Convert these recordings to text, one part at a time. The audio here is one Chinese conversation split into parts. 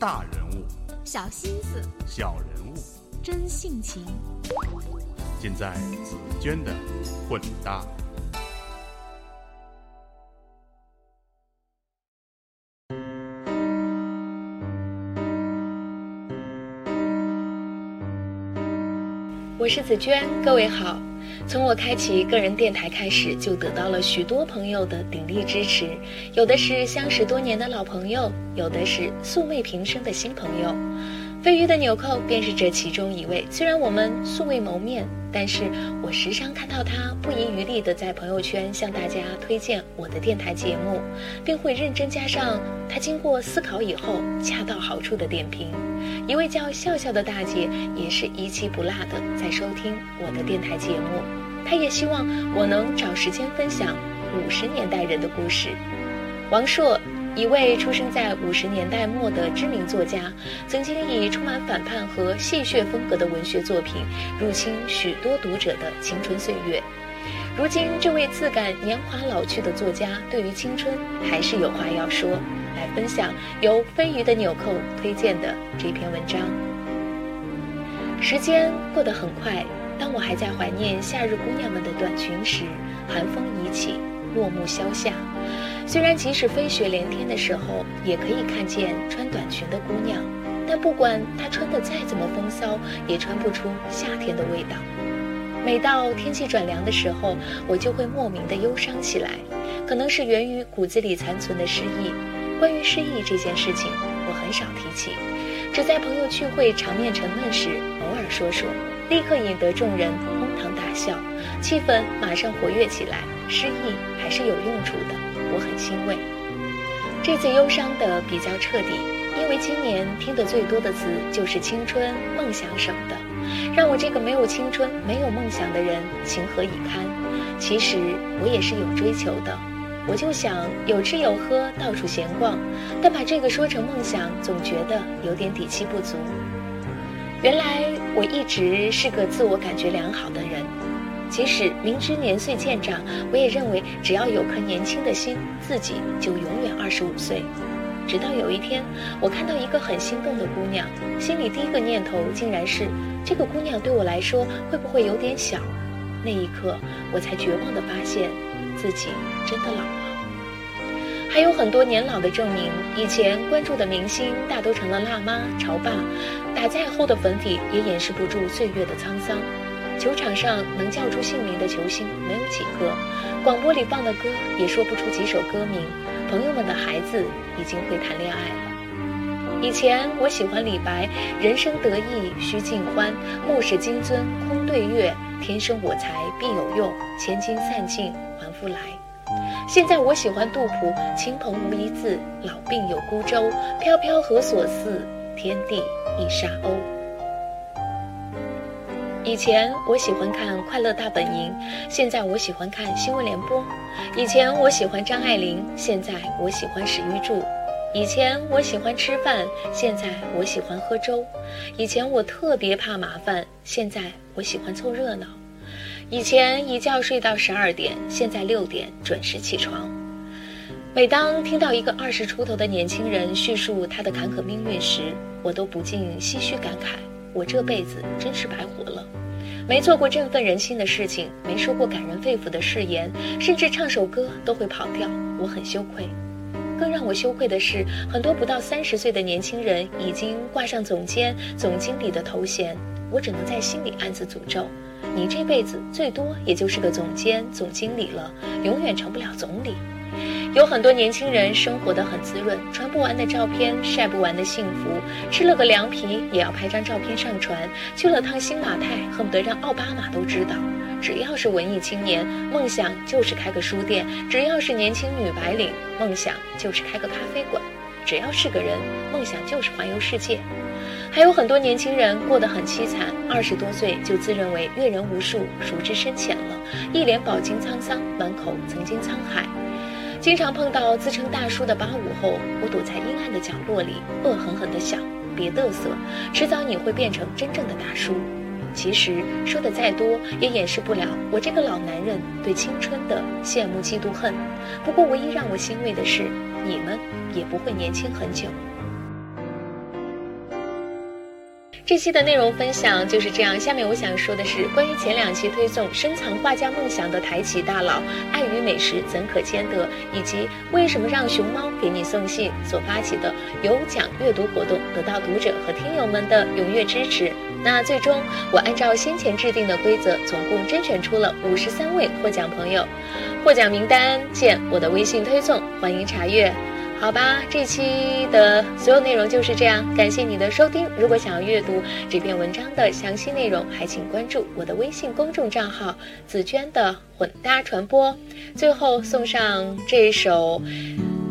大人物，小心思，小人物，真性情，尽在紫娟的混搭。我是紫娟，各位好。从我开启个人电台开始，就得到了许多朋友的鼎力支持，有的是相识多年的老朋友，有的是素昧平生的新朋友。飞鱼的纽扣便是这其中一位。虽然我们素未谋面，但是我时常看到他不遗余力地在朋友圈向大家推荐我的电台节目，并会认真加上他经过思考以后恰到好处的点评。一位叫笑笑的大姐也是一期不落的在收听我的电台节目，她也希望我能找时间分享五十年代人的故事。王朔。一位出生在五十年代末的知名作家，曾经以充满反叛和戏谑风格的文学作品入侵许多读者的青春岁月。如今，这位自感年华老去的作家，对于青春还是有话要说，来分享由飞鱼的纽扣推荐的这篇文章。时间过得很快，当我还在怀念夏日姑娘们的短裙时，寒风已起，落木萧下。虽然即使飞雪连天的时候，也可以看见穿短裙的姑娘，但不管她穿得再怎么风骚，也穿不出夏天的味道。每到天气转凉的时候，我就会莫名的忧伤起来，可能是源于骨子里残存的失意。关于失意这件事情，我很少提起，只在朋友聚会场面沉闷时偶尔说说，立刻引得众人哄堂大笑，气氛马上活跃起来。失意还是有用处的。我很欣慰，这次忧伤的比较彻底，因为今年听得最多的词就是青春、梦想什么的，让我这个没有青春、没有梦想的人情何以堪？其实我也是有追求的，我就想有吃有喝，到处闲逛，但把这个说成梦想，总觉得有点底气不足。原来我一直是个自我感觉良好的人。即使明知年岁渐长，我也认为只要有颗年轻的心，自己就永远二十五岁。直到有一天，我看到一个很心动的姑娘，心里第一个念头竟然是：这个姑娘对我来说会不会有点小？那一刻，我才绝望地发现，自己真的老了。还有很多年老的证明，以前关注的明星大都成了辣妈、潮爸，打再厚的粉底也掩饰不住岁月的沧桑。球场上能叫出姓名的球星没有几个，广播里放的歌也说不出几首歌名。朋友们的孩子已经会谈恋爱了。以前我喜欢李白，人生得意须尽欢，莫使金樽空对月，天生我材必有用，千金散尽还复来。现在我喜欢杜甫，亲朋无一字，老病有孤舟，飘飘何所似，天地一沙鸥。以前我喜欢看《快乐大本营》，现在我喜欢看新闻联播。以前我喜欢张爱玲，现在我喜欢史玉柱。以前我喜欢吃饭，现在我喜欢喝粥。以前我特别怕麻烦，现在我喜欢凑热闹。以前一觉睡到十二点，现在六点准时起床。每当听到一个二十出头的年轻人叙述他的坎坷命运时，我都不禁唏嘘感慨。我这辈子真是白活了，没做过振奋人心的事情，没说过感人肺腑的誓言，甚至唱首歌都会跑调，我很羞愧。更让我羞愧的是，很多不到三十岁的年轻人已经挂上总监、总经理的头衔，我只能在心里暗自诅咒：你这辈子最多也就是个总监、总经理了，永远成不了总理。有很多年轻人生活的很滋润，传不完的照片，晒不完的幸福，吃了个凉皮也要拍张照片上传，去了趟新马泰，恨不得让奥巴马都知道。只要是文艺青年，梦想就是开个书店；只要是年轻女白领，梦想就是开个咖啡馆；只要是个人，梦想就是环游世界。还有很多年轻人过得很凄惨，二十多岁就自认为阅人无数，熟知深浅了，一脸饱经沧桑，满口曾经沧海。经常碰到自称大叔的八五后，我躲在阴暗的角落里，恶狠狠地想：别嘚瑟，迟早你会变成真正的大叔。其实说的再多，也掩饰不了我这个老男人对青春的羡慕、嫉妒、恨。不过，唯一让我欣慰的是，你们也不会年轻很久。这期的内容分享就是这样。下面我想说的是，关于前两期推送深藏画家梦想的台企大佬，爱与美食怎可兼得，以及为什么让熊猫给你送信所发起的有奖阅读活动，得到读者和听友们的踊跃支持。那最终，我按照先前制定的规则，总共甄选出了五十三位获奖朋友，获奖名单见我的微信推送，欢迎查阅。好吧，这期的所有内容就是这样，感谢你的收听。如果想要阅读这篇文章的详细内容，还请关注我的微信公众账号“紫娟的混搭传播”。最后送上这首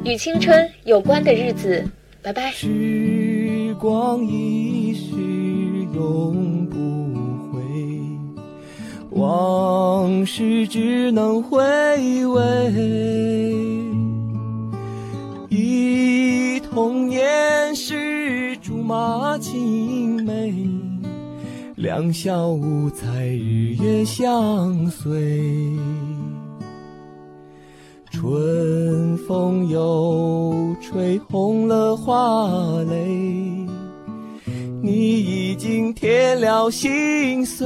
与青春有关的日子，拜拜。时光一逝永不回，往事只能回味。忆童年时竹马青梅，两小无猜日夜相随。春风又吹红了花蕾，你已经添了心碎。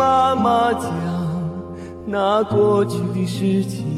妈妈讲那过去的事情。